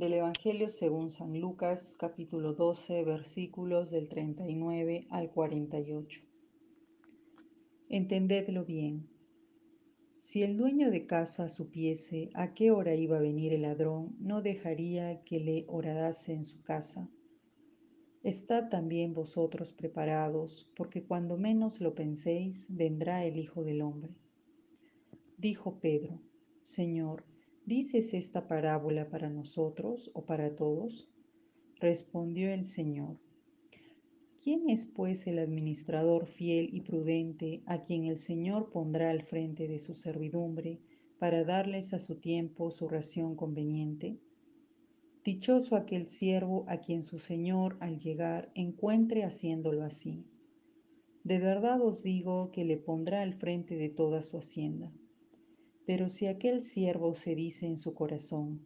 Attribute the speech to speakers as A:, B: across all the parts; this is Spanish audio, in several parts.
A: Del Evangelio según San Lucas, capítulo 12, versículos del 39 al 48. Entendedlo bien. Si el dueño de casa supiese a qué hora iba a venir el ladrón, no dejaría que le horadase en su casa. Estad también vosotros preparados, porque cuando menos lo penséis, vendrá el Hijo del Hombre. Dijo Pedro, Señor, ¿dices esta parábola para nosotros o para todos? Respondió el Señor, ¿quién es pues el administrador fiel y prudente a quien el Señor pondrá al frente de su servidumbre para darles a su tiempo su ración conveniente? Dichoso aquel siervo a quien su Señor al llegar encuentre haciéndolo así. De verdad os digo que le pondrá al frente de toda su hacienda. Pero si aquel siervo se dice en su corazón,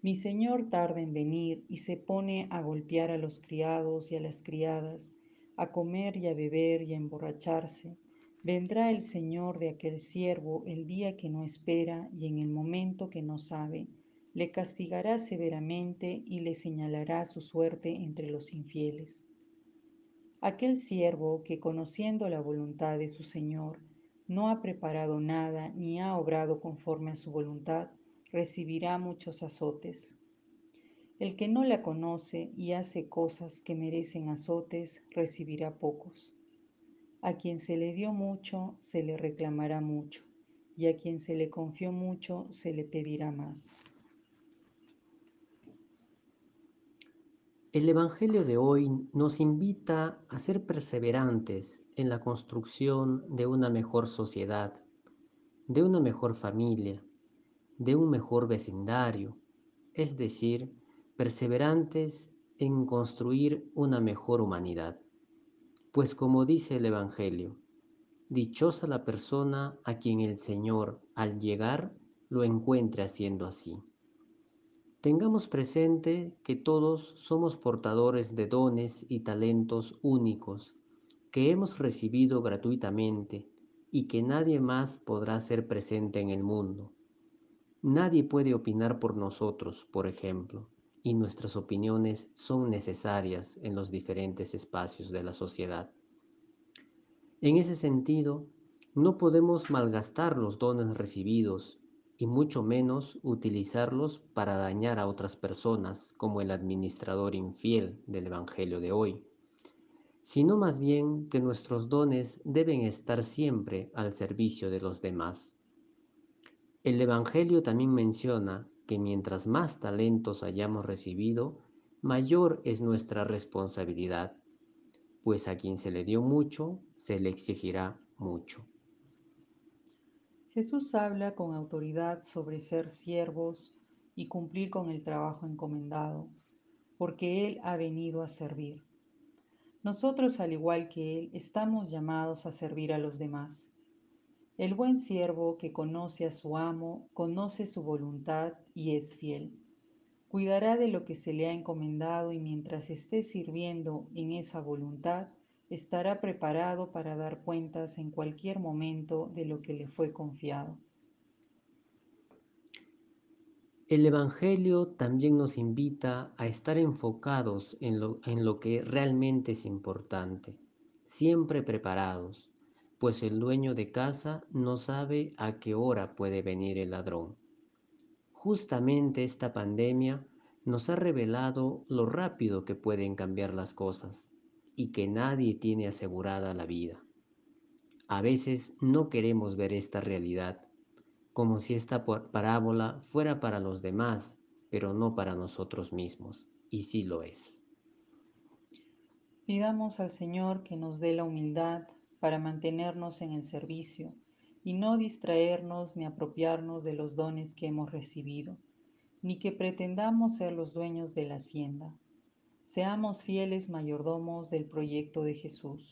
A: mi señor tarda en venir y se pone a golpear a los criados y a las criadas, a comer y a beber y a emborracharse, vendrá el señor de aquel siervo el día que no espera y en el momento que no sabe, le castigará severamente y le señalará su suerte entre los infieles. Aquel siervo que conociendo la voluntad de su señor, no ha preparado nada ni ha obrado conforme a su voluntad, recibirá muchos azotes. El que no la conoce y hace cosas que merecen azotes, recibirá pocos. A quien se le dio mucho, se le reclamará mucho, y a quien se le confió mucho, se le pedirá más.
B: El Evangelio de hoy nos invita a ser perseverantes en la construcción de una mejor sociedad, de una mejor familia, de un mejor vecindario, es decir, perseverantes en construir una mejor humanidad. Pues como dice el Evangelio, dichosa la persona a quien el Señor al llegar lo encuentre haciendo así. Tengamos presente que todos somos portadores de dones y talentos únicos que hemos recibido gratuitamente y que nadie más podrá ser presente en el mundo. Nadie puede opinar por nosotros, por ejemplo, y nuestras opiniones son necesarias en los diferentes espacios de la sociedad. En ese sentido, no podemos malgastar los dones recibidos y mucho menos utilizarlos para dañar a otras personas como el administrador infiel del Evangelio de hoy, sino más bien que nuestros dones deben estar siempre al servicio de los demás. El Evangelio también menciona que mientras más talentos hayamos recibido, mayor es nuestra responsabilidad, pues a quien se le dio mucho, se le exigirá mucho.
A: Jesús habla con autoridad sobre ser siervos y cumplir con el trabajo encomendado, porque Él ha venido a servir. Nosotros, al igual que Él, estamos llamados a servir a los demás. El buen siervo que conoce a su amo, conoce su voluntad y es fiel. Cuidará de lo que se le ha encomendado y mientras esté sirviendo en esa voluntad, estará preparado para dar cuentas en cualquier momento de lo que le fue confiado.
B: El Evangelio también nos invita a estar enfocados en lo, en lo que realmente es importante, siempre preparados, pues el dueño de casa no sabe a qué hora puede venir el ladrón. Justamente esta pandemia nos ha revelado lo rápido que pueden cambiar las cosas y que nadie tiene asegurada la vida. A veces no queremos ver esta realidad, como si esta parábola fuera para los demás, pero no para nosotros mismos, y sí lo es.
A: Pidamos al Señor que nos dé la humildad para mantenernos en el servicio y no distraernos ni apropiarnos de los dones que hemos recibido, ni que pretendamos ser los dueños de la hacienda Seamos fieles mayordomos del proyecto de Jesús.